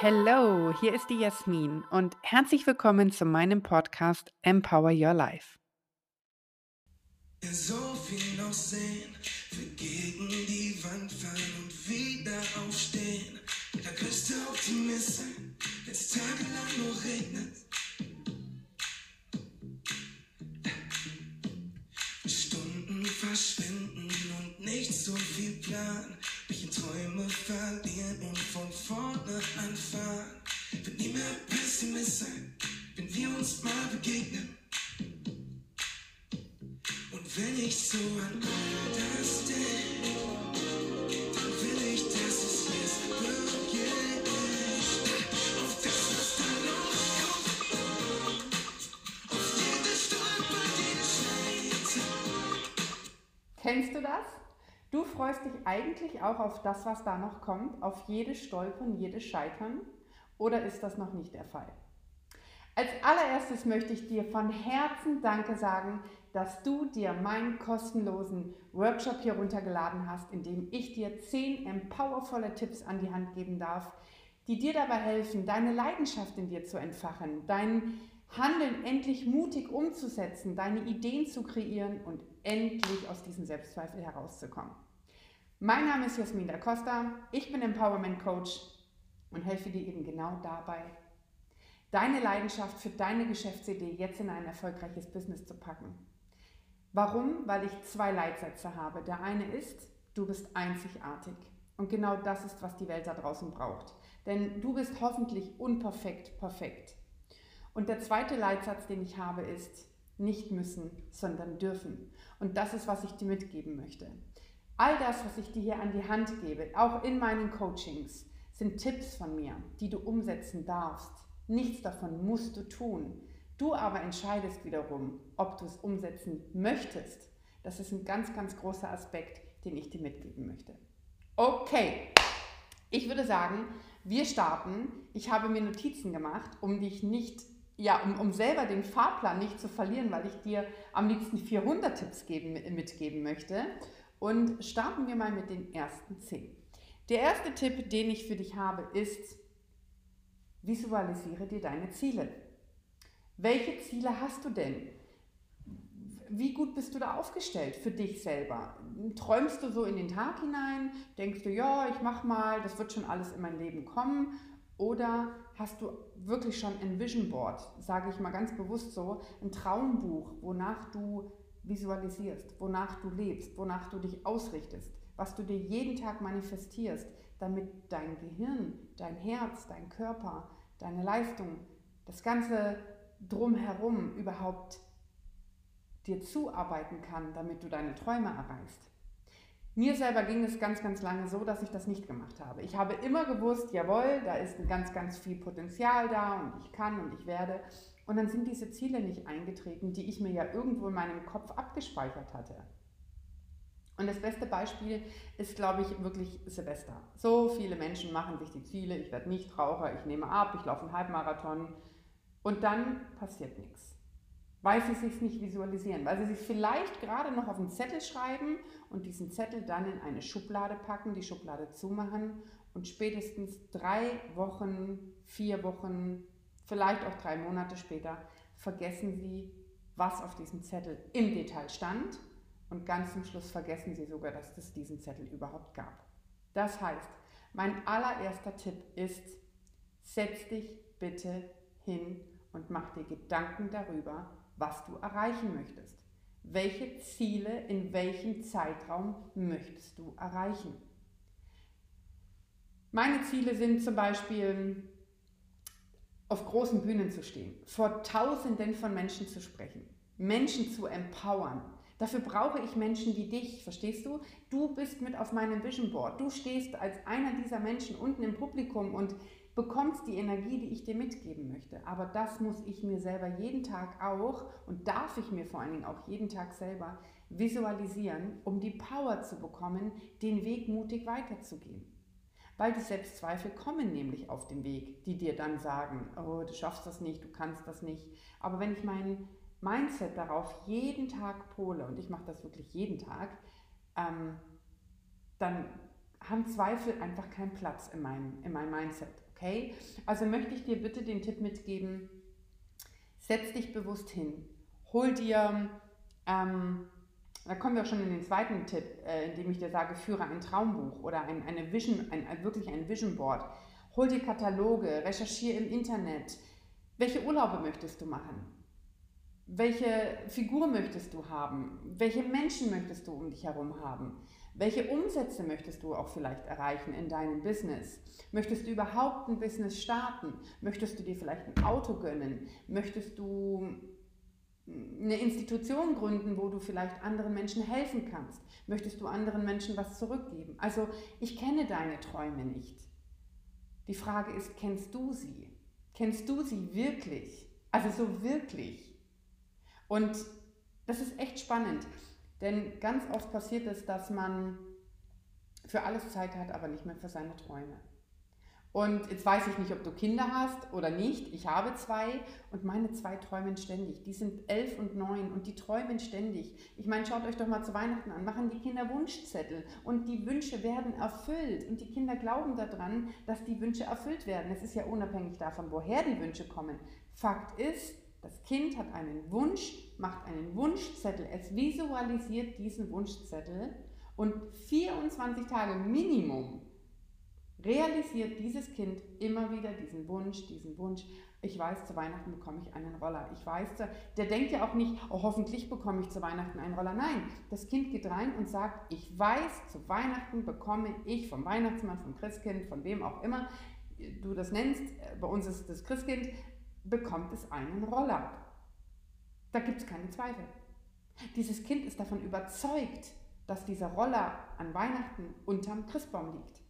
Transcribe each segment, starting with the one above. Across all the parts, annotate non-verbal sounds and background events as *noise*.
Hallo, hier ist die Jasmin und herzlich willkommen zu meinem Podcast Empower Your Life. So viel noch sehen, wir gegen die Wand fallen und wieder aufstehen. Der größte Optimist sein, wenn es tagelang nur regnet. Verschwinden und nicht so viel Plan. Mich in Träume verlieren und von vorne anfangen. Wird nie mehr Pessimist sein, wenn wir uns mal begegnen. Und wenn ich so an all das denke, Kennst du das? Du freust dich eigentlich auch auf das, was da noch kommt, auf jedes Stolpern, jedes Scheitern? Oder ist das noch nicht der Fall? Als allererstes möchte ich dir von Herzen Danke sagen, dass du dir meinen kostenlosen Workshop hier runtergeladen hast, in dem ich dir zehn empowervolle Tipps an die Hand geben darf, die dir dabei helfen, deine Leidenschaft in dir zu entfachen, dein Handeln endlich mutig umzusetzen, deine Ideen zu kreieren und endlich aus diesem Selbstzweifel herauszukommen. Mein Name ist Jasmin da Costa, ich bin Empowerment Coach und helfe dir eben genau dabei, deine Leidenschaft für deine Geschäftsidee jetzt in ein erfolgreiches Business zu packen. Warum? Weil ich zwei Leitsätze habe. Der eine ist, du bist einzigartig. Und genau das ist, was die Welt da draußen braucht. Denn du bist hoffentlich unperfekt perfekt. Und der zweite Leitsatz, den ich habe, ist, nicht müssen, sondern dürfen. Und das ist, was ich dir mitgeben möchte. All das, was ich dir hier an die Hand gebe, auch in meinen Coachings, sind Tipps von mir, die du umsetzen darfst. Nichts davon musst du tun. Du aber entscheidest wiederum, ob du es umsetzen möchtest. Das ist ein ganz, ganz großer Aspekt, den ich dir mitgeben möchte. Okay, ich würde sagen, wir starten. Ich habe mir Notizen gemacht, um dich nicht ja, um, um selber den Fahrplan nicht zu verlieren, weil ich dir am liebsten 400 Tipps geben, mitgeben möchte. Und starten wir mal mit den ersten 10. Der erste Tipp, den ich für dich habe, ist, visualisiere dir deine Ziele. Welche Ziele hast du denn? Wie gut bist du da aufgestellt für dich selber? Träumst du so in den Tag hinein? Denkst du, ja, ich mach mal, das wird schon alles in mein Leben kommen? Oder hast du wirklich schon ein Vision Board, sage ich mal ganz bewusst so, ein Traumbuch, wonach du visualisierst, wonach du lebst, wonach du dich ausrichtest, was du dir jeden Tag manifestierst, damit dein Gehirn, dein Herz, dein Körper, deine Leistung, das ganze drumherum überhaupt dir zuarbeiten kann, damit du deine Träume erreichst. Mir selber ging es ganz, ganz lange so, dass ich das nicht gemacht habe. Ich habe immer gewusst, jawohl, da ist ganz, ganz viel Potenzial da und ich kann und ich werde. Und dann sind diese Ziele nicht eingetreten, die ich mir ja irgendwo in meinem Kopf abgespeichert hatte. Und das beste Beispiel ist, glaube ich, wirklich Silvester. So viele Menschen machen sich die Ziele, ich werde nicht Raucher, ich nehme ab, ich laufe einen Halbmarathon und dann passiert nichts weil sie sich nicht visualisieren, weil sie sich vielleicht gerade noch auf einen Zettel schreiben und diesen Zettel dann in eine Schublade packen, die Schublade zumachen und spätestens drei Wochen, vier Wochen, vielleicht auch drei Monate später vergessen sie, was auf diesem Zettel im Detail stand und ganz zum Schluss vergessen sie sogar, dass es diesen Zettel überhaupt gab. Das heißt, mein allererster Tipp ist, setz dich bitte hin und mach dir Gedanken darüber, was du erreichen möchtest. Welche Ziele in welchem Zeitraum möchtest du erreichen? Meine Ziele sind zum Beispiel, auf großen Bühnen zu stehen, vor Tausenden von Menschen zu sprechen, Menschen zu empowern. Dafür brauche ich Menschen wie dich, verstehst du? Du bist mit auf meinem Vision Board. Du stehst als einer dieser Menschen unten im Publikum und bekommst die Energie, die ich dir mitgeben möchte. Aber das muss ich mir selber jeden Tag auch und darf ich mir vor allen Dingen auch jeden Tag selber visualisieren, um die Power zu bekommen, den Weg mutig weiterzugehen. Weil die Selbstzweifel kommen nämlich auf den Weg, die dir dann sagen, oh, du schaffst das nicht, du kannst das nicht. Aber wenn ich mein Mindset darauf jeden Tag pole, und ich mache das wirklich jeden Tag, ähm, dann haben Zweifel einfach keinen Platz in meinem, in meinem Mindset. Okay? Also möchte ich dir bitte den Tipp mitgeben, setz dich bewusst hin, hol dir, ähm, da kommen wir auch schon in den zweiten Tipp, äh, indem ich dir sage, führe ein Traumbuch oder ein, eine Vision, ein, wirklich ein Vision Board. Hol dir Kataloge, recherchiere im Internet. Welche Urlaube möchtest du machen? Welche Figur möchtest du haben? Welche Menschen möchtest du um dich herum haben? Welche Umsätze möchtest du auch vielleicht erreichen in deinem Business? Möchtest du überhaupt ein Business starten? Möchtest du dir vielleicht ein Auto gönnen? Möchtest du eine Institution gründen, wo du vielleicht anderen Menschen helfen kannst? Möchtest du anderen Menschen was zurückgeben? Also ich kenne deine Träume nicht. Die Frage ist, kennst du sie? Kennst du sie wirklich? Also so wirklich. Und das ist echt spannend. Denn ganz oft passiert es, dass man für alles Zeit hat, aber nicht mehr für seine Träume. Und jetzt weiß ich nicht, ob du Kinder hast oder nicht. Ich habe zwei und meine zwei träumen ständig. Die sind elf und neun und die träumen ständig. Ich meine, schaut euch doch mal zu Weihnachten an. Machen die Kinder Wunschzettel und die Wünsche werden erfüllt. Und die Kinder glauben daran, dass die Wünsche erfüllt werden. Es ist ja unabhängig davon, woher die Wünsche kommen. Fakt ist, das Kind hat einen Wunsch, macht einen Wunschzettel, es visualisiert diesen Wunschzettel und 24 Tage Minimum realisiert dieses Kind immer wieder diesen Wunsch, diesen Wunsch. Ich weiß, zu Weihnachten bekomme ich einen Roller. Ich weiß, der denkt ja auch nicht, oh, hoffentlich bekomme ich zu Weihnachten einen Roller. Nein, das Kind geht rein und sagt, ich weiß, zu Weihnachten bekomme ich vom Weihnachtsmann, vom Christkind, von wem auch immer du das nennst, bei uns ist das Christkind, bekommt es einen Roller. Da gibt es keine Zweifel. Dieses Kind ist davon überzeugt, dass dieser Roller an Weihnachten unterm Christbaum liegt.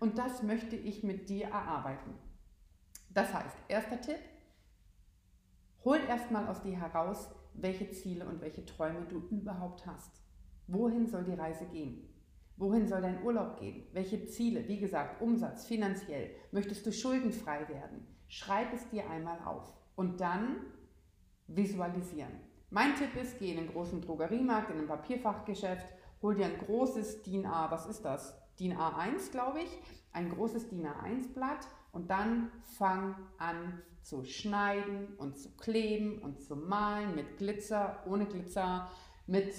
Und das möchte ich mit dir erarbeiten. Das heißt, erster Tipp, hol erstmal aus dir heraus, welche Ziele und welche Träume du überhaupt hast. Wohin soll die Reise gehen? Wohin soll dein Urlaub gehen? Welche Ziele? Wie gesagt, Umsatz, finanziell. Möchtest du schuldenfrei werden? Schreib es dir einmal auf und dann visualisieren. Mein Tipp ist, geh in einen großen Drogeriemarkt, in ein Papierfachgeschäft, hol dir ein großes DIN A, was ist das? DIN A1, glaube ich, ein großes DIN A1-Blatt und dann fang an zu schneiden und zu kleben und zu malen mit Glitzer, ohne Glitzer, mit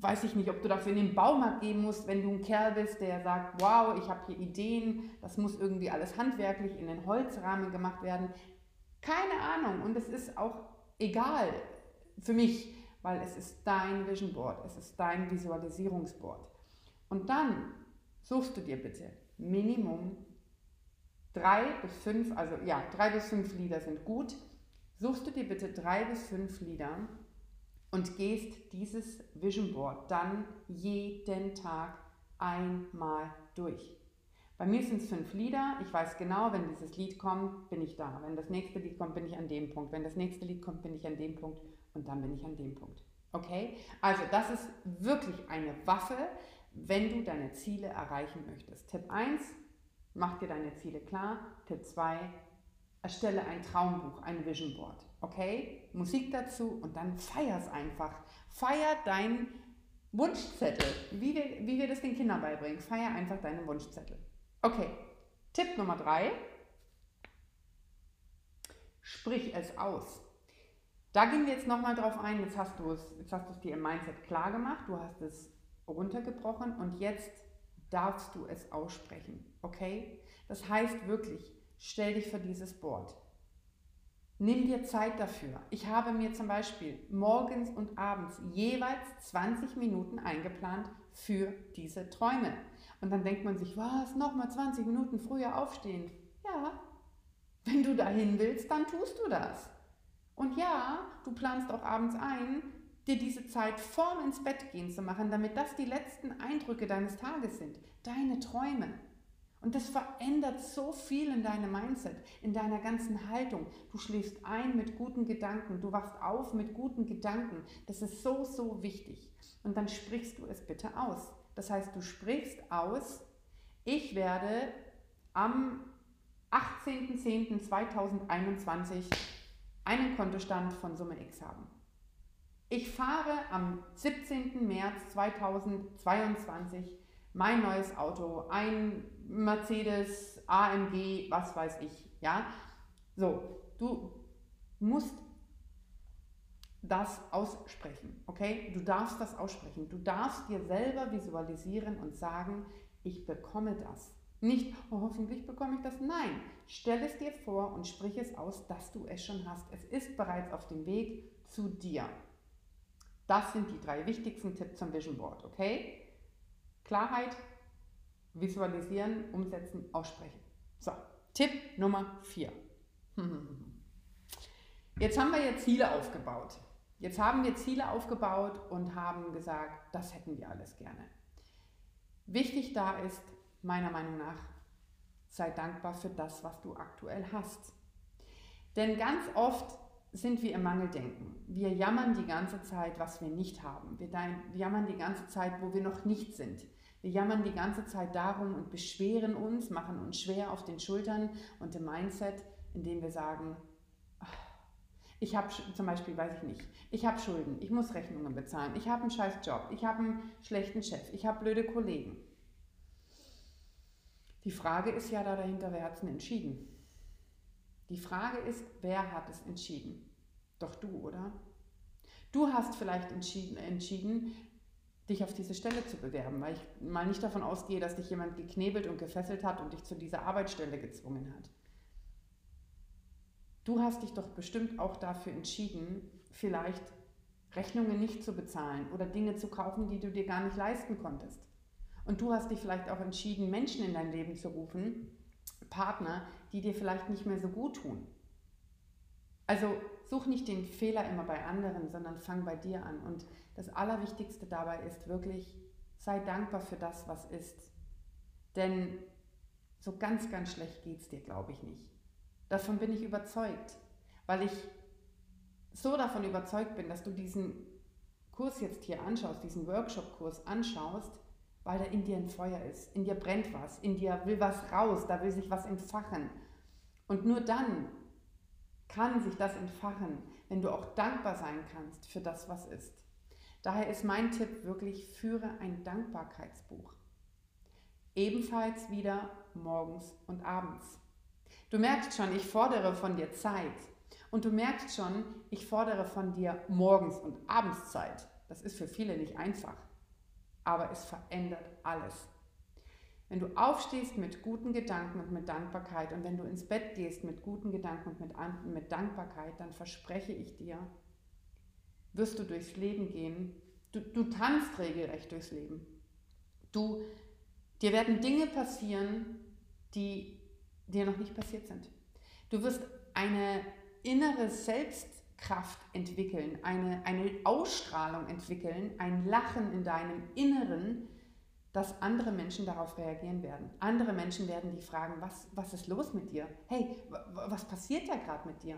weiß ich nicht, ob du dafür in den Baumarkt gehen musst, wenn du ein Kerl bist, der sagt, wow, ich habe hier Ideen, das muss irgendwie alles handwerklich in den Holzrahmen gemacht werden. Keine Ahnung und es ist auch egal für mich, weil es ist dein Vision Board, es ist dein Visualisierungsboard. Und dann suchst du dir bitte Minimum drei bis fünf, also ja, drei bis fünf Lieder sind gut. Suchst du dir bitte drei bis fünf Lieder, und gehst dieses Vision Board dann jeden Tag einmal durch. Bei mir sind es fünf Lieder. Ich weiß genau, wenn dieses Lied kommt, bin ich da. Wenn das nächste Lied kommt, bin ich an dem Punkt. Wenn das nächste Lied kommt, bin ich an dem Punkt. Und dann bin ich an dem Punkt. Okay? Also das ist wirklich eine Waffe, wenn du deine Ziele erreichen möchtest. Tipp 1, mach dir deine Ziele klar. Tipp 2, erstelle ein Traumbuch, ein Vision Board. Okay? Musik dazu und dann feier es einfach. Feier deinen Wunschzettel. Wie wir, wie wir das den Kindern beibringen. Feier einfach deinen Wunschzettel. Okay. Tipp Nummer drei. Sprich es aus. Da gehen wir jetzt nochmal drauf ein. Jetzt hast du es, jetzt hast du es dir im Mindset klar gemacht. Du hast es runtergebrochen und jetzt darfst du es aussprechen. Okay? Das heißt wirklich, stell dich vor dieses Board. Nimm dir Zeit dafür. Ich habe mir zum Beispiel morgens und abends jeweils 20 Minuten eingeplant für diese Träume. Und dann denkt man sich, was, nochmal 20 Minuten früher aufstehen? Ja, wenn du dahin willst, dann tust du das. Und ja, du planst auch abends ein, dir diese Zeit vorm ins Bett gehen zu machen, damit das die letzten Eindrücke deines Tages sind, deine Träume. Und das verändert so viel in deinem Mindset, in deiner ganzen Haltung. Du schläfst ein mit guten Gedanken, du wachst auf mit guten Gedanken. Das ist so, so wichtig. Und dann sprichst du es bitte aus. Das heißt, du sprichst aus, ich werde am 18.10.2021 einen Kontostand von Summe X haben. Ich fahre am 17. März 2022 mein neues Auto, ein Mercedes AMG, was weiß ich, ja. So, du musst das aussprechen, okay? Du darfst das aussprechen. Du darfst dir selber visualisieren und sagen, ich bekomme das. Nicht, oh, hoffentlich bekomme ich das. Nein, stell es dir vor und sprich es aus, dass du es schon hast. Es ist bereits auf dem Weg zu dir. Das sind die drei wichtigsten Tipps zum Vision Board, okay? Klarheit, visualisieren, umsetzen, aussprechen. So, Tipp Nummer 4. *laughs* Jetzt haben wir ja Ziele aufgebaut. Jetzt haben wir Ziele aufgebaut und haben gesagt, das hätten wir alles gerne. Wichtig da ist, meiner Meinung nach, sei dankbar für das, was du aktuell hast. Denn ganz oft sind wir im Mangeldenken. Wir jammern die ganze Zeit, was wir nicht haben. Wir jammern die ganze Zeit, wo wir noch nicht sind. Wir jammern die ganze Zeit darum und beschweren uns, machen uns schwer auf den Schultern und im Mindset, indem wir sagen, ich habe zum Beispiel, weiß ich nicht, ich habe Schulden, ich muss Rechnungen bezahlen, ich habe einen scheiß Job, ich habe einen schlechten Chef, ich habe blöde Kollegen. Die Frage ist ja da dahinter, wer hat es entschieden? Die Frage ist, wer hat es entschieden? Doch du, oder? Du hast vielleicht entschieden, entschieden, dich auf diese Stelle zu bewerben, weil ich mal nicht davon ausgehe, dass dich jemand geknebelt und gefesselt hat und dich zu dieser Arbeitsstelle gezwungen hat. Du hast dich doch bestimmt auch dafür entschieden, vielleicht Rechnungen nicht zu bezahlen oder Dinge zu kaufen, die du dir gar nicht leisten konntest. Und du hast dich vielleicht auch entschieden, Menschen in dein Leben zu rufen, Partner, die dir vielleicht nicht mehr so gut tun. Also such nicht den Fehler immer bei anderen, sondern fang bei dir an. Und das Allerwichtigste dabei ist wirklich, sei dankbar für das, was ist. Denn so ganz, ganz schlecht geht es dir, glaube ich, nicht. Davon bin ich überzeugt, weil ich so davon überzeugt bin, dass du diesen Kurs jetzt hier anschaust, diesen Workshop-Kurs anschaust, weil da in dir ein Feuer ist, in dir brennt was, in dir will was raus, da will sich was entfachen. Und nur dann kann sich das entfachen, wenn du auch dankbar sein kannst für das, was ist. Daher ist mein Tipp wirklich, führe ein Dankbarkeitsbuch. Ebenfalls wieder morgens und abends. Du merkst schon, ich fordere von dir Zeit. Und du merkst schon, ich fordere von dir morgens und abends Zeit. Das ist für viele nicht einfach. Aber es verändert alles. Wenn du aufstehst mit guten Gedanken und mit Dankbarkeit und wenn du ins Bett gehst mit guten Gedanken und mit, mit Dankbarkeit, dann verspreche ich dir, wirst du durchs Leben gehen. Du, du tanzt regelrecht durchs Leben. Du, dir werden Dinge passieren, die dir noch nicht passiert sind. Du wirst eine innere Selbstkraft entwickeln, eine, eine Ausstrahlung entwickeln, ein Lachen in deinem Inneren, dass andere Menschen darauf reagieren werden. Andere Menschen werden dich fragen, was, was ist los mit dir? Hey, was passiert da gerade mit dir?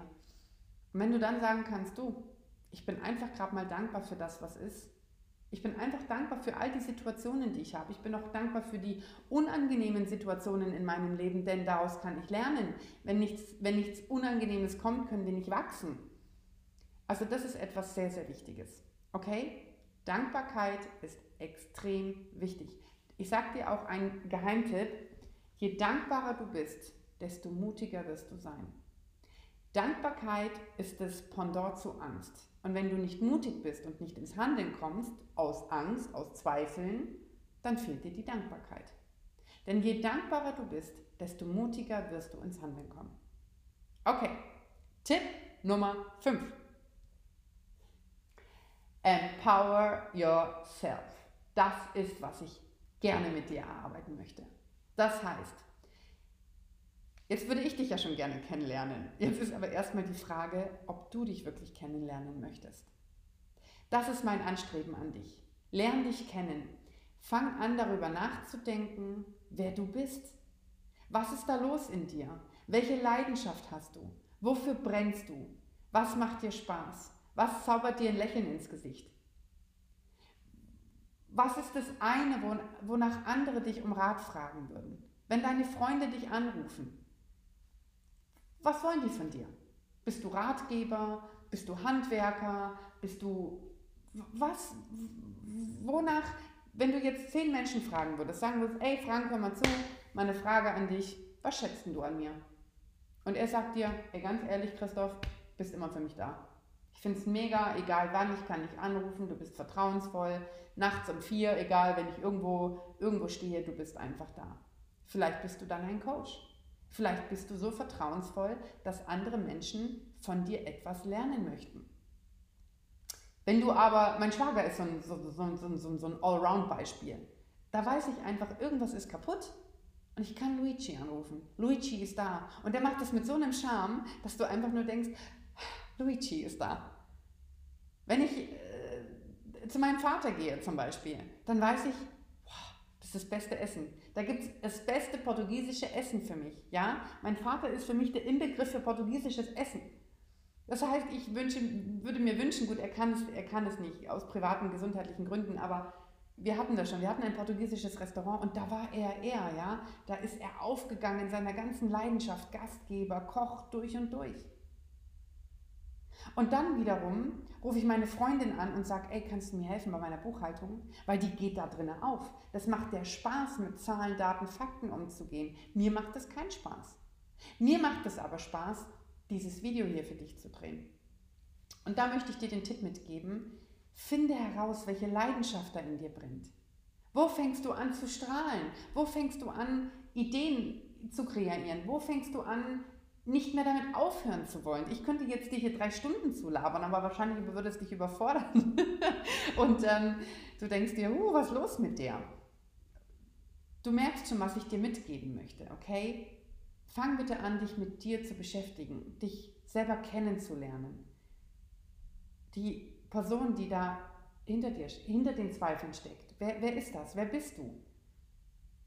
Und wenn du dann sagen kannst, du, ich bin einfach gerade mal dankbar für das, was ist. Ich bin einfach dankbar für all die Situationen, die ich habe. Ich bin auch dankbar für die unangenehmen Situationen in meinem Leben, denn daraus kann ich lernen. Wenn nichts, wenn nichts Unangenehmes kommt, können wir nicht wachsen. Also das ist etwas sehr, sehr Wichtiges. Okay? Dankbarkeit ist extrem wichtig. Ich sage dir auch einen Geheimtipp. Je dankbarer du bist, desto mutiger wirst du sein. Dankbarkeit ist das Pendant zu Angst. Und wenn du nicht mutig bist und nicht ins Handeln kommst, aus Angst, aus Zweifeln, dann fehlt dir die Dankbarkeit. Denn je dankbarer du bist, desto mutiger wirst du ins Handeln kommen. Okay, Tipp Nummer 5. Empower yourself. Das ist, was ich gerne mit dir erarbeiten möchte. Das heißt, jetzt würde ich dich ja schon gerne kennenlernen. Jetzt ist aber erstmal die Frage, ob du dich wirklich kennenlernen möchtest. Das ist mein Anstreben an dich. Lern dich kennen. Fang an darüber nachzudenken, wer du bist. Was ist da los in dir? Welche Leidenschaft hast du? Wofür brennst du? Was macht dir Spaß? Was zaubert dir ein Lächeln ins Gesicht? Was ist das eine, wonach andere dich um Rat fragen würden? Wenn deine Freunde dich anrufen, was wollen die von dir? Bist du Ratgeber? Bist du Handwerker? Bist du was? Wonach, wenn du jetzt zehn Menschen fragen würdest, sagen würdest, ey Frank, hör mal zu, meine Frage an dich, was schätzt du an mir? Und er sagt dir, ey, ganz ehrlich, Christoph, bist immer für mich da. Ich finde es mega, egal wann, ich kann dich anrufen, du bist vertrauensvoll, nachts um vier, egal wenn ich irgendwo, irgendwo stehe, du bist einfach da. Vielleicht bist du dann ein Coach. Vielleicht bist du so vertrauensvoll, dass andere Menschen von dir etwas lernen möchten. Wenn du aber, mein Schwager ist so ein, so, so, so, ein Allround-Beispiel. Da weiß ich einfach, irgendwas ist kaputt und ich kann Luigi anrufen. Luigi ist da. Und der macht das mit so einem Charme, dass du einfach nur denkst, Luigi ist da. Wenn ich äh, zu meinem Vater gehe zum Beispiel, dann weiß ich, boah, das ist das beste Essen. Da gibt es das beste portugiesische Essen für mich. Ja? Mein Vater ist für mich der Inbegriff für portugiesisches Essen. Das heißt, ich wünsche, würde mir wünschen, gut, er kann, es, er kann es nicht aus privaten, gesundheitlichen Gründen, aber wir hatten das schon, wir hatten ein portugiesisches Restaurant und da war er er, ja. Da ist er aufgegangen in seiner ganzen Leidenschaft, Gastgeber, Koch durch und durch. Und dann wiederum rufe ich meine Freundin an und sage, ey, kannst du mir helfen bei meiner Buchhaltung? Weil die geht da drinnen auf. Das macht der Spaß, mit Zahlen, Daten, Fakten umzugehen. Mir macht das keinen Spaß. Mir macht es aber Spaß, dieses Video hier für dich zu drehen. Und da möchte ich dir den Tipp mitgeben, finde heraus, welche Leidenschaft da in dir brennt. Wo fängst du an zu strahlen? Wo fängst du an, Ideen zu kreieren? Wo fängst du an, nicht mehr damit aufhören zu wollen. Ich könnte jetzt dir hier drei Stunden zulabern, aber wahrscheinlich würde es dich überfordern. *laughs* Und ähm, du denkst dir, uh, was ist los mit der? Du merkst schon, was ich dir mitgeben möchte, okay? Fang bitte an, dich mit dir zu beschäftigen, dich selber kennenzulernen. Die Person, die da hinter dir, hinter den Zweifeln steckt, wer, wer ist das? Wer bist du?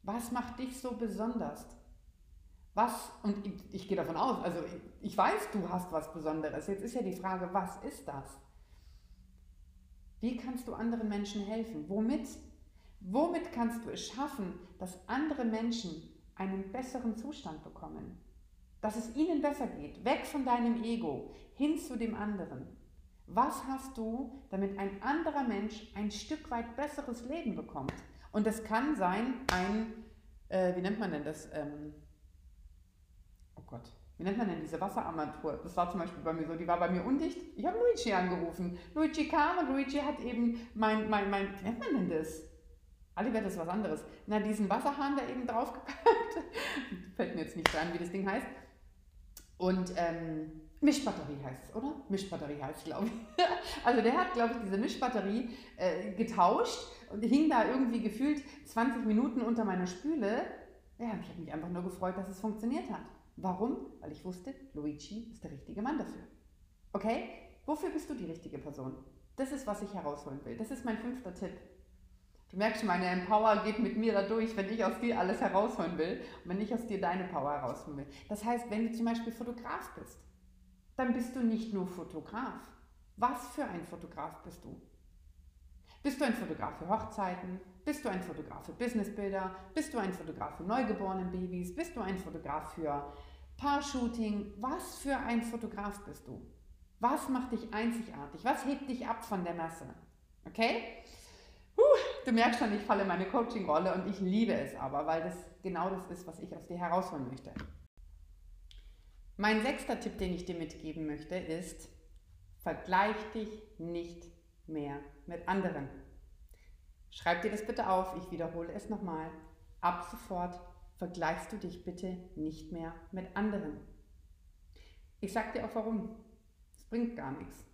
Was macht dich so besonders? Was, und ich, ich gehe davon aus, also ich, ich weiß, du hast was Besonderes. Jetzt ist ja die Frage, was ist das? Wie kannst du anderen Menschen helfen? Womit? Womit kannst du es schaffen, dass andere Menschen einen besseren Zustand bekommen? Dass es ihnen besser geht, weg von deinem Ego, hin zu dem anderen. Was hast du, damit ein anderer Mensch ein Stück weit besseres Leben bekommt? Und das kann sein, ein, äh, wie nennt man denn das? Ähm, Gott, wie nennt man denn diese Wasserarmatur? Das war zum Beispiel bei mir so, die war bei mir undicht. Ich habe Luigi angerufen. Luigi kam und Luigi hat eben mein, mein, mein, wie nennt man denn das? Alibert ist was anderes. Na, diesen Wasserhahn da eben draufgepackt. *laughs* Fällt mir jetzt nicht dran, wie das Ding heißt. Und ähm, Mischbatterie heißt es, oder? Mischbatterie heißt es, glaube ich. *laughs* also der hat, glaube ich, diese Mischbatterie äh, getauscht und hing da irgendwie gefühlt 20 Minuten unter meiner Spüle. Ja, ich habe mich einfach nur gefreut, dass es funktioniert hat. Warum? Weil ich wusste, Luigi ist der richtige Mann dafür. Okay? Wofür bist du die richtige Person? Das ist, was ich herausholen will. Das ist mein fünfter Tipp. Du merkst, meine Empower geht mit mir da durch, wenn ich aus dir alles herausholen will und wenn ich aus dir deine Power herausholen will. Das heißt, wenn du zum Beispiel Fotograf bist, dann bist du nicht nur Fotograf. Was für ein Fotograf bist du? Bist du ein Fotograf für Hochzeiten? Bist du ein Fotograf für Businessbilder? Bist du ein Fotograf für neugeborene Babys? Bist du ein Fotograf für Paar-Shooting? Was für ein Fotograf bist du? Was macht dich einzigartig? Was hebt dich ab von der Masse? Okay? Puh, du merkst schon, ich falle in meine Coaching-Rolle und ich liebe es aber, weil das genau das ist, was ich aus dir herausholen möchte. Mein sechster Tipp, den ich dir mitgeben möchte, ist, vergleich dich nicht mehr mit anderen. Schreib dir das bitte auf, ich wiederhole es nochmal. Ab sofort vergleichst du dich bitte nicht mehr mit anderen. Ich sag dir auch warum. Es bringt gar nichts.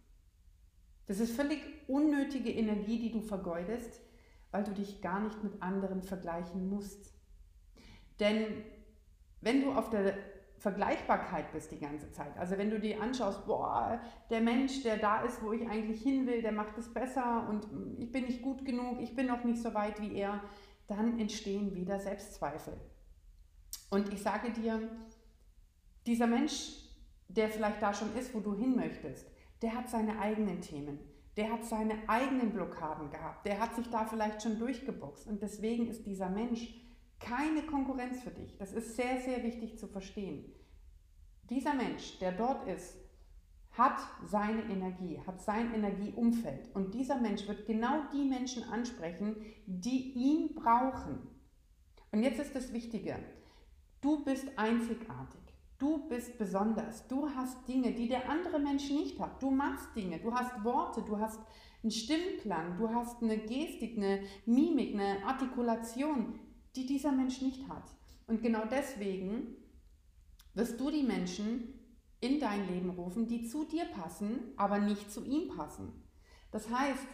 Das ist völlig unnötige Energie, die du vergeudest, weil du dich gar nicht mit anderen vergleichen musst. Denn wenn du auf der Vergleichbarkeit bist die ganze Zeit. Also wenn du dir anschaust, boah, der Mensch, der da ist, wo ich eigentlich hin will, der macht es besser und ich bin nicht gut genug, ich bin noch nicht so weit wie er, dann entstehen wieder Selbstzweifel. Und ich sage dir, dieser Mensch, der vielleicht da schon ist, wo du hin möchtest, der hat seine eigenen Themen, der hat seine eigenen Blockaden gehabt, der hat sich da vielleicht schon durchgeboxt und deswegen ist dieser Mensch keine Konkurrenz für dich. Das ist sehr, sehr wichtig zu verstehen. Dieser Mensch, der dort ist, hat seine Energie, hat sein Energieumfeld. Und dieser Mensch wird genau die Menschen ansprechen, die ihn brauchen. Und jetzt ist das Wichtige. Du bist einzigartig. Du bist besonders. Du hast Dinge, die der andere Mensch nicht hat. Du machst Dinge. Du hast Worte. Du hast einen Stimmklang. Du hast eine Gestik, eine Mimik, eine Artikulation, die dieser Mensch nicht hat. Und genau deswegen wirst du die Menschen in dein Leben rufen, die zu dir passen, aber nicht zu ihm passen. Das heißt,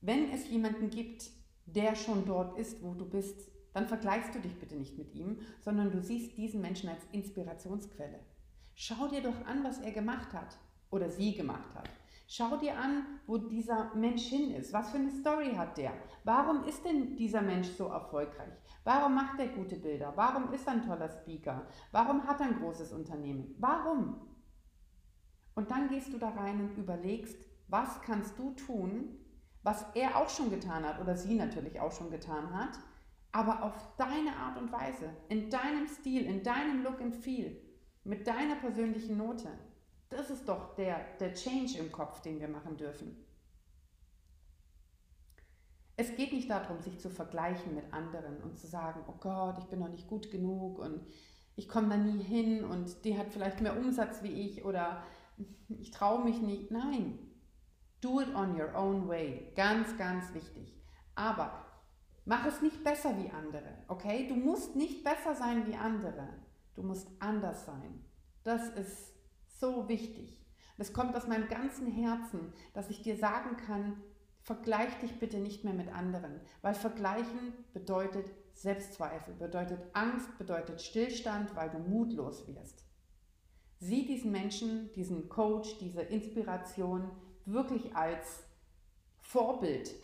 wenn es jemanden gibt, der schon dort ist, wo du bist, dann vergleichst du dich bitte nicht mit ihm, sondern du siehst diesen Menschen als Inspirationsquelle. Schau dir doch an, was er gemacht hat oder sie gemacht hat. Schau dir an, wo dieser Mensch hin ist. Was für eine Story hat der? Warum ist denn dieser Mensch so erfolgreich? Warum macht er gute Bilder? Warum ist er ein toller Speaker? Warum hat er ein großes Unternehmen? Warum? Und dann gehst du da rein und überlegst, was kannst du tun, was er auch schon getan hat oder sie natürlich auch schon getan hat, aber auf deine Art und Weise, in deinem Stil, in deinem Look and Feel, mit deiner persönlichen Note. Das ist doch der, der Change im Kopf, den wir machen dürfen. Es geht nicht darum, sich zu vergleichen mit anderen und zu sagen, oh Gott, ich bin noch nicht gut genug und ich komme da nie hin und die hat vielleicht mehr Umsatz wie ich oder ich traue mich nicht. Nein, do it on your own way. Ganz, ganz wichtig. Aber mach es nicht besser wie andere, okay? Du musst nicht besser sein wie andere. Du musst anders sein. Das ist so wichtig. Das kommt aus meinem ganzen Herzen, dass ich dir sagen kann, vergleich dich bitte nicht mehr mit anderen, weil vergleichen bedeutet Selbstzweifel, bedeutet Angst, bedeutet Stillstand, weil du mutlos wirst. Sieh diesen Menschen, diesen Coach, diese Inspiration wirklich als Vorbild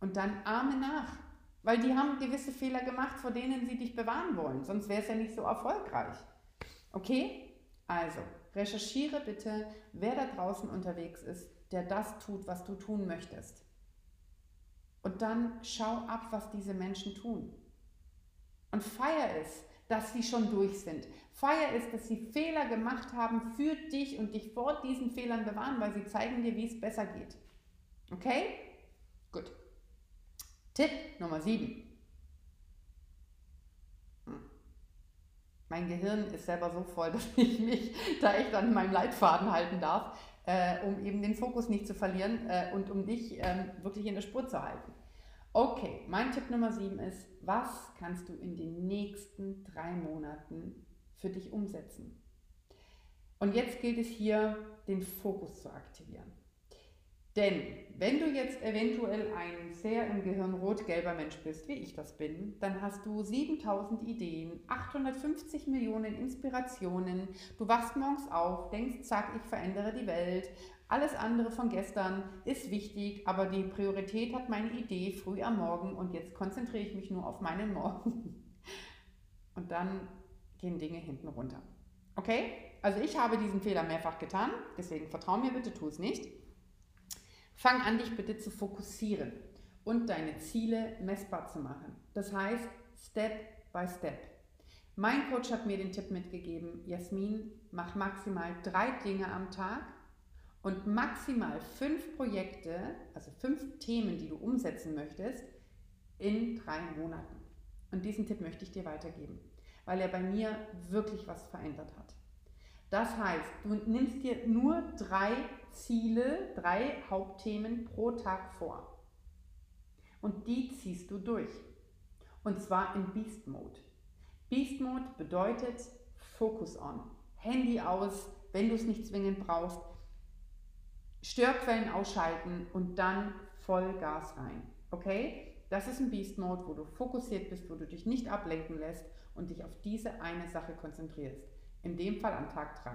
und dann ahme nach, weil die haben gewisse Fehler gemacht, vor denen sie dich bewahren wollen, sonst wäre es ja nicht so erfolgreich. Okay? Also, recherchiere bitte, wer da draußen unterwegs ist, der das tut, was du tun möchtest. Und dann schau ab, was diese Menschen tun. Und feier es, dass sie schon durch sind. Feier es, dass sie Fehler gemacht haben für dich und dich vor diesen Fehlern bewahren, weil sie zeigen dir, wie es besser geht. Okay? Gut. Tipp Nummer 7. Mein Gehirn ist selber so voll, *laughs* dass ich mich da echt an meinem Leitfaden halten darf, äh, um eben den Fokus nicht zu verlieren äh, und um dich äh, wirklich in der Spur zu halten. Okay, mein Tipp Nummer 7 ist, was kannst du in den nächsten drei Monaten für dich umsetzen? Und jetzt gilt es hier, den Fokus zu aktivieren. Denn wenn du jetzt eventuell ein sehr im Gehirn rot-gelber Mensch bist, wie ich das bin, dann hast du 7000 Ideen, 850 Millionen Inspirationen, du wachst morgens auf, denkst, zack, ich verändere die Welt, alles andere von gestern ist wichtig, aber die Priorität hat meine Idee früh am Morgen und jetzt konzentriere ich mich nur auf meinen Morgen. *laughs* Und dann gehen Dinge hinten runter. Okay? Also ich habe diesen Fehler mehrfach getan, deswegen vertrau mir bitte, tu es nicht. Fang an, dich bitte zu fokussieren und deine Ziele messbar zu machen. Das heißt, Step by Step. Mein Coach hat mir den Tipp mitgegeben, Jasmin, mach maximal drei Dinge am Tag und maximal fünf Projekte, also fünf Themen, die du umsetzen möchtest, in drei Monaten. Und diesen Tipp möchte ich dir weitergeben, weil er bei mir wirklich was verändert hat. Das heißt, du nimmst dir nur drei Ziele, drei Hauptthemen pro Tag vor. Und die ziehst du durch. Und zwar in Beast Mode. Beast Mode bedeutet Focus on. Handy aus, wenn du es nicht zwingend brauchst. Störquellen ausschalten und dann Vollgas rein. Okay? Das ist ein Beast Mode, wo du fokussiert bist, wo du dich nicht ablenken lässt und dich auf diese eine Sache konzentrierst. In dem Fall am Tag 3.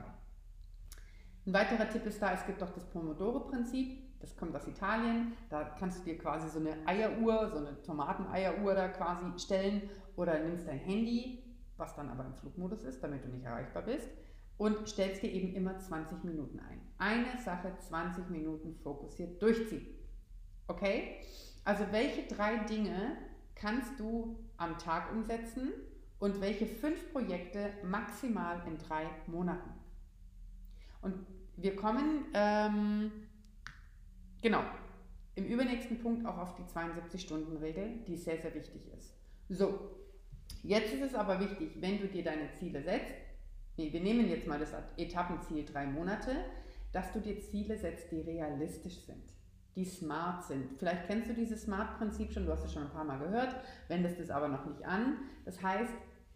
Ein weiterer Tipp ist da, es gibt auch das Pomodoro-Prinzip. Das kommt aus Italien. Da kannst du dir quasi so eine Eieruhr, so eine Tomateneieruhr da quasi stellen oder nimmst dein Handy, was dann aber im Flugmodus ist, damit du nicht erreichbar bist, und stellst dir eben immer 20 Minuten ein. Eine Sache 20 Minuten fokussiert durchziehen. Okay? Also welche drei Dinge kannst du am Tag umsetzen und welche fünf Projekte maximal in drei Monaten? Und wir kommen, ähm, genau, im übernächsten Punkt auch auf die 72-Stunden-Regel, die sehr, sehr wichtig ist. So, jetzt ist es aber wichtig, wenn du dir deine Ziele setzt, nee, wir nehmen jetzt mal das Etappenziel drei Monate, dass du dir Ziele setzt, die realistisch sind, die smart sind. Vielleicht kennst du dieses Smart-Prinzip schon, du hast es schon ein paar Mal gehört, wendest es aber noch nicht an. Das heißt,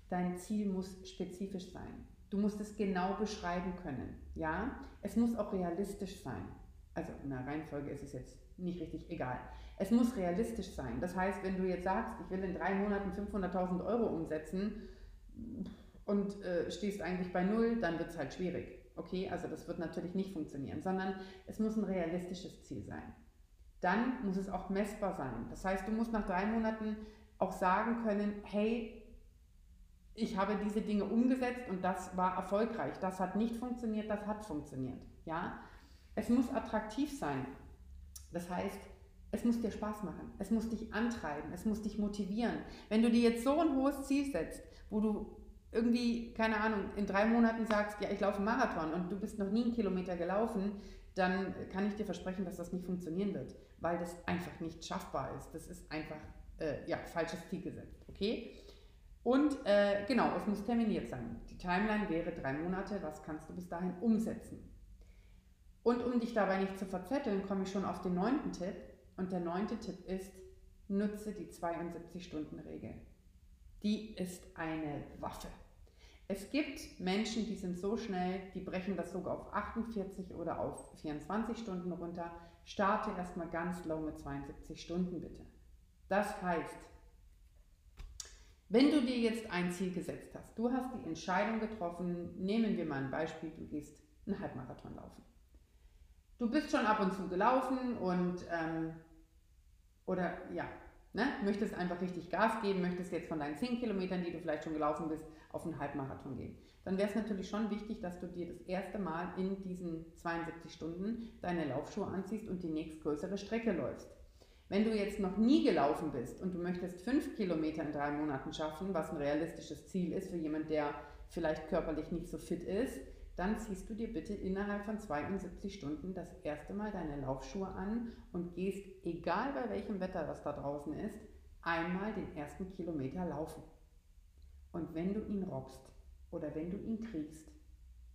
dein Ziel muss spezifisch sein. Du musst es genau beschreiben können. Ja, es muss auch realistisch sein. Also in der Reihenfolge ist es jetzt nicht richtig egal. Es muss realistisch sein. Das heißt, wenn du jetzt sagst, ich will in drei Monaten 500.000 Euro umsetzen und äh, stehst eigentlich bei null, dann wird es halt schwierig. Okay, also das wird natürlich nicht funktionieren, sondern es muss ein realistisches Ziel sein. Dann muss es auch messbar sein. Das heißt, du musst nach drei Monaten auch sagen können, hey, ich habe diese Dinge umgesetzt und das war erfolgreich. Das hat nicht funktioniert, das hat funktioniert. Ja? Es muss attraktiv sein. Das heißt, es muss dir Spaß machen, es muss dich antreiben, es muss dich motivieren. Wenn du dir jetzt so ein hohes Ziel setzt, wo du irgendwie, keine Ahnung, in drei Monaten sagst, ja, ich laufe einen Marathon und du bist noch nie einen Kilometer gelaufen, dann kann ich dir versprechen, dass das nicht funktionieren wird, weil das einfach nicht schaffbar ist. Das ist einfach, äh, ja, falsches Ziel gesetzt, okay? Und äh, genau, es muss terminiert sein. Die Timeline wäre drei Monate, was kannst du bis dahin umsetzen? Und um dich dabei nicht zu verzetteln, komme ich schon auf den neunten Tipp. Und der neunte Tipp ist, nutze die 72-Stunden-Regel. Die ist eine Waffe. Es gibt Menschen, die sind so schnell, die brechen das sogar auf 48 oder auf 24 Stunden runter. Starte erstmal ganz low mit 72 Stunden bitte. Das heißt, wenn du dir jetzt ein Ziel gesetzt hast, du hast die Entscheidung getroffen, nehmen wir mal ein Beispiel, du gehst einen Halbmarathon laufen du bist schon ab und zu gelaufen und ähm, oder ja, ne, möchtest einfach richtig Gas geben, möchtest jetzt von deinen 10 Kilometern, die du vielleicht schon gelaufen bist, auf einen Halbmarathon gehen. Dann wäre es natürlich schon wichtig, dass du dir das erste Mal in diesen 72 Stunden deine Laufschuhe anziehst und die nächstgrößere Strecke läufst. Wenn du jetzt noch nie gelaufen bist und du möchtest 5 Kilometer in drei Monaten schaffen, was ein realistisches Ziel ist für jemanden, der vielleicht körperlich nicht so fit ist, dann ziehst du dir bitte innerhalb von 72 Stunden das erste Mal deine Laufschuhe an und gehst, egal bei welchem Wetter das da draußen ist, einmal den ersten Kilometer laufen. Und wenn du ihn robbst oder wenn du ihn kriegst,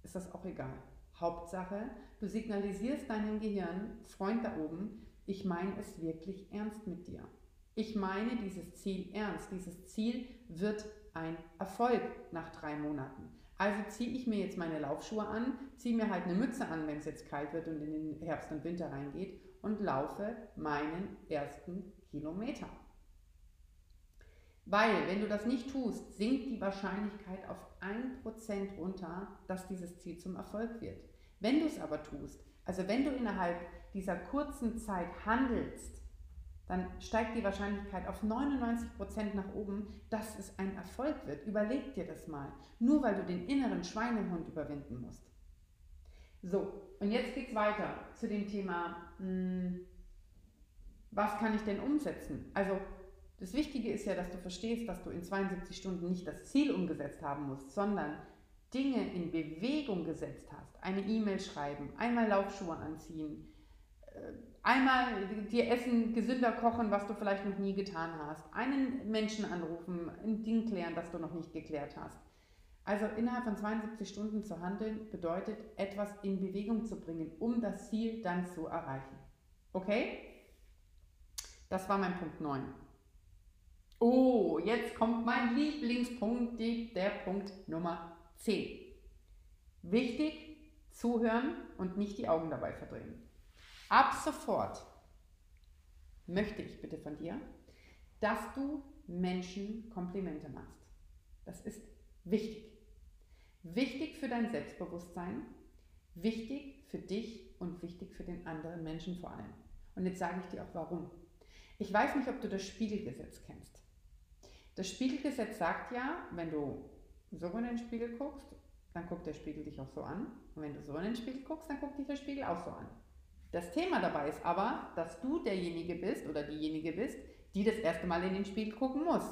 ist das auch egal. Hauptsache, du signalisierst deinem Gehirn, Freund da oben, ich meine es wirklich ernst mit dir. Ich meine dieses Ziel ernst. Dieses Ziel wird ein Erfolg nach drei Monaten. Also ziehe ich mir jetzt meine Laufschuhe an, ziehe mir halt eine Mütze an, wenn es jetzt kalt wird und in den Herbst und Winter reingeht und laufe meinen ersten Kilometer. Weil, wenn du das nicht tust, sinkt die Wahrscheinlichkeit auf 1% runter, dass dieses Ziel zum Erfolg wird. Wenn du es aber tust, also wenn du innerhalb dieser kurzen Zeit handelst, dann steigt die Wahrscheinlichkeit auf 99% nach oben, dass es ein Erfolg wird. Überleg dir das mal. Nur weil du den inneren Schweinehund überwinden musst. So, und jetzt geht es weiter zu dem Thema, mh, hm, was kann ich denn umsetzen? Also, das Wichtige ist ja, dass du verstehst, dass du in 72 Stunden nicht das Ziel umgesetzt haben musst, sondern Dinge in Bewegung gesetzt hast. Eine E-Mail schreiben, einmal Laufschuhe anziehen, einmal dir Essen gesünder kochen, was du vielleicht noch nie getan hast. Einen Menschen anrufen, ein Ding klären, das du noch nicht geklärt hast. Also innerhalb von 72 Stunden zu handeln bedeutet, etwas in Bewegung zu bringen, um das Ziel dann zu erreichen. Okay? Das war mein Punkt 9. Oh, jetzt kommt mein Lieblingspunkt, der Punkt Nummer 10. Wichtig, zuhören und nicht die Augen dabei verdrehen. Ab sofort möchte ich bitte von dir, dass du Menschen Komplimente machst. Das ist wichtig. Wichtig für dein Selbstbewusstsein, wichtig für dich und wichtig für den anderen Menschen vor allem. Und jetzt sage ich dir auch warum. Ich weiß nicht, ob du das Spiegelgesetz kennst. Das Spiegelgesetz sagt ja, wenn du so in den Spiegel guckst, dann guckt der Spiegel dich auch so an. Und wenn du so in den Spiegel guckst, dann guckt dich der Spiegel auch so an. Das Thema dabei ist aber, dass du derjenige bist oder diejenige bist, die das erste Mal in den Spiegel gucken muss.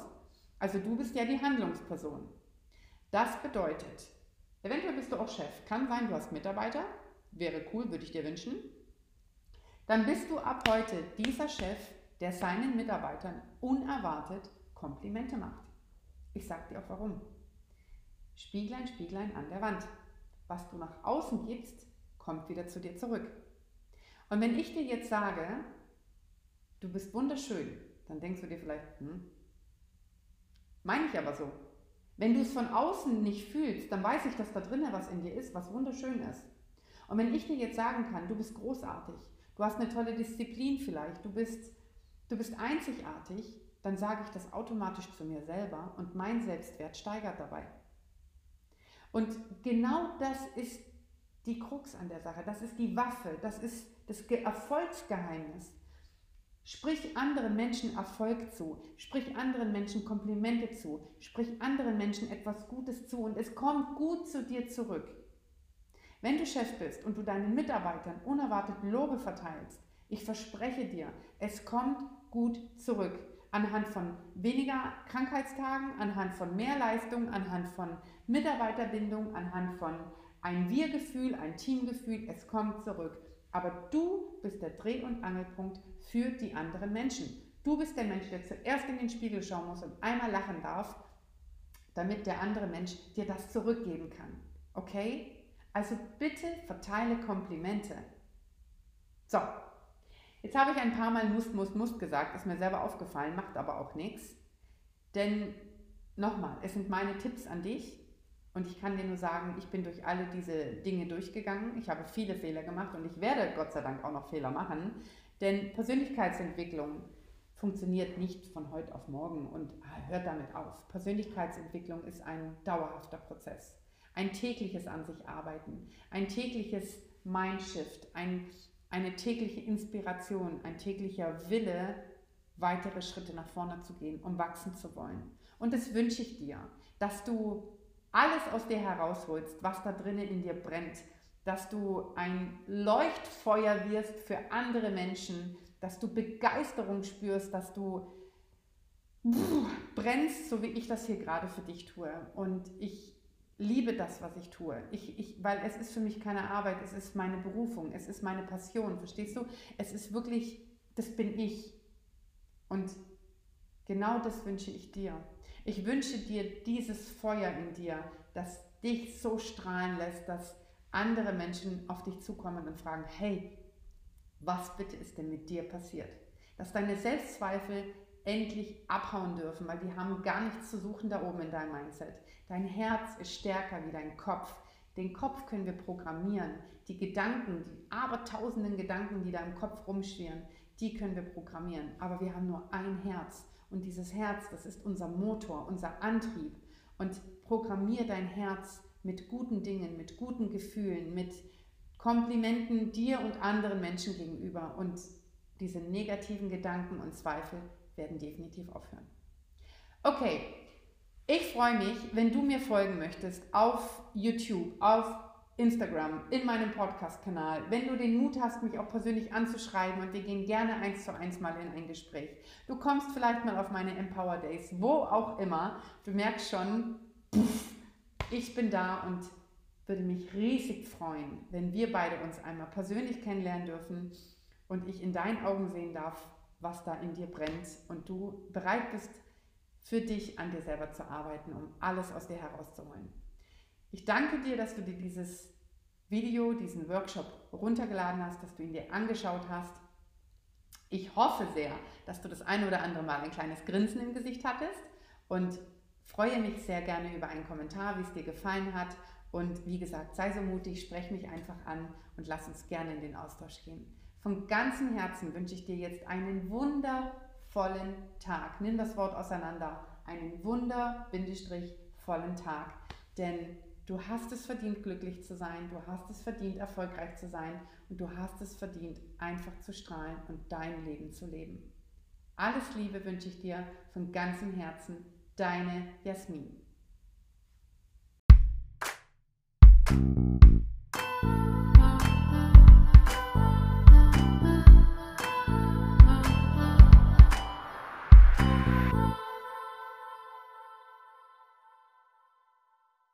Also du bist ja die Handlungsperson. Das bedeutet, eventuell bist du auch Chef. Kann sein, du hast Mitarbeiter wäre cool, würde ich dir wünschen, dann bist du ab heute dieser Chef, der seinen Mitarbeitern unerwartet Komplimente macht. Ich sage dir auch warum. Spieglein, Spieglein an der Wand. Was du nach außen gibst, kommt wieder zu dir zurück. Und wenn ich dir jetzt sage, du bist wunderschön, dann denkst du dir vielleicht, hm, meine ich aber so. Wenn du es von außen nicht fühlst, dann weiß ich, dass da drinnen was in dir ist, was wunderschön ist. Und wenn ich dir jetzt sagen kann, du bist großartig, du hast eine tolle Disziplin vielleicht, du bist, du bist einzigartig, dann sage ich das automatisch zu mir selber und mein Selbstwert steigert dabei. Und genau das ist die Krux an der Sache, das ist die Waffe, das ist das Erfolgsgeheimnis. Sprich anderen Menschen Erfolg zu, sprich anderen Menschen Komplimente zu, sprich anderen Menschen etwas Gutes zu und es kommt gut zu dir zurück. Wenn du Chef bist und du deinen Mitarbeitern unerwartet Lobe verteilst, ich verspreche dir, es kommt gut zurück. Anhand von weniger Krankheitstagen, anhand von mehr Leistung, anhand von Mitarbeiterbindung, anhand von ein Wir-Gefühl, ein Teamgefühl, es kommt zurück. Aber du bist der Dreh- und Angelpunkt für die anderen Menschen. Du bist der Mensch, der zuerst in den Spiegel schauen muss und einmal lachen darf, damit der andere Mensch dir das zurückgeben kann. Okay? Also bitte verteile Komplimente. So, jetzt habe ich ein paar Mal Must, Must, Must gesagt, ist mir selber aufgefallen, macht aber auch nichts. Denn nochmal, es sind meine Tipps an dich und ich kann dir nur sagen, ich bin durch alle diese Dinge durchgegangen. Ich habe viele Fehler gemacht und ich werde Gott sei Dank auch noch Fehler machen. Denn Persönlichkeitsentwicklung funktioniert nicht von heute auf morgen und ah, hört damit auf. Persönlichkeitsentwicklung ist ein dauerhafter Prozess. Ein tägliches an sich arbeiten, ein tägliches Mindshift, ein, eine tägliche Inspiration, ein täglicher Wille, weitere Schritte nach vorne zu gehen, um wachsen zu wollen. Und das wünsche ich dir, dass du alles aus dir herausholst, was da drinnen in dir brennt, dass du ein Leuchtfeuer wirst für andere Menschen, dass du Begeisterung spürst, dass du brennst, so wie ich das hier gerade für dich tue. Und ich liebe das, was ich tue. Ich, ich, weil es ist für mich keine Arbeit, es ist meine Berufung, es ist meine Passion, verstehst du? Es ist wirklich, das bin ich. Und genau das wünsche ich dir. Ich wünsche dir dieses Feuer in dir, das dich so strahlen lässt, dass andere Menschen auf dich zukommen und fragen, hey, was bitte ist denn mit dir passiert? Dass deine Selbstzweifel endlich abhauen dürfen, weil die haben gar nichts zu suchen da oben in deinem Mindset. Dein Herz ist stärker wie dein Kopf. Den Kopf können wir programmieren. Die Gedanken, die abertausenden Gedanken, die da im Kopf rumschwirren, die können wir programmieren. Aber wir haben nur ein Herz. Und dieses Herz, das ist unser Motor, unser Antrieb. Und programmier dein Herz mit guten Dingen, mit guten Gefühlen, mit Komplimenten dir und anderen Menschen gegenüber. Und diese negativen Gedanken und Zweifel werden definitiv aufhören. Okay, ich freue mich, wenn du mir folgen möchtest auf YouTube, auf Instagram, in meinem Podcast-Kanal. Wenn du den Mut hast, mich auch persönlich anzuschreiben und wir gehen gerne eins zu eins mal in ein Gespräch. Du kommst vielleicht mal auf meine Empower Days, wo auch immer. Du merkst schon, ich bin da und würde mich riesig freuen, wenn wir beide uns einmal persönlich kennenlernen dürfen und ich in deinen Augen sehen darf, was da in dir brennt und du bereit bist, für dich an dir selber zu arbeiten, um alles aus dir herauszuholen. Ich danke dir, dass du dir dieses Video, diesen Workshop runtergeladen hast, dass du ihn dir angeschaut hast. Ich hoffe sehr, dass du das eine oder andere Mal ein kleines Grinsen im Gesicht hattest und freue mich sehr gerne über einen Kommentar, wie es dir gefallen hat. Und wie gesagt, sei so mutig, sprech mich einfach an und lass uns gerne in den Austausch gehen. Von ganzem Herzen wünsche ich dir jetzt einen wundervollen Tag. Nimm das Wort auseinander. Einen wunder-vollen Tag. Denn du hast es verdient, glücklich zu sein. Du hast es verdient, erfolgreich zu sein. Und du hast es verdient, einfach zu strahlen und dein Leben zu leben. Alles Liebe wünsche ich dir von ganzem Herzen. Deine Jasmin.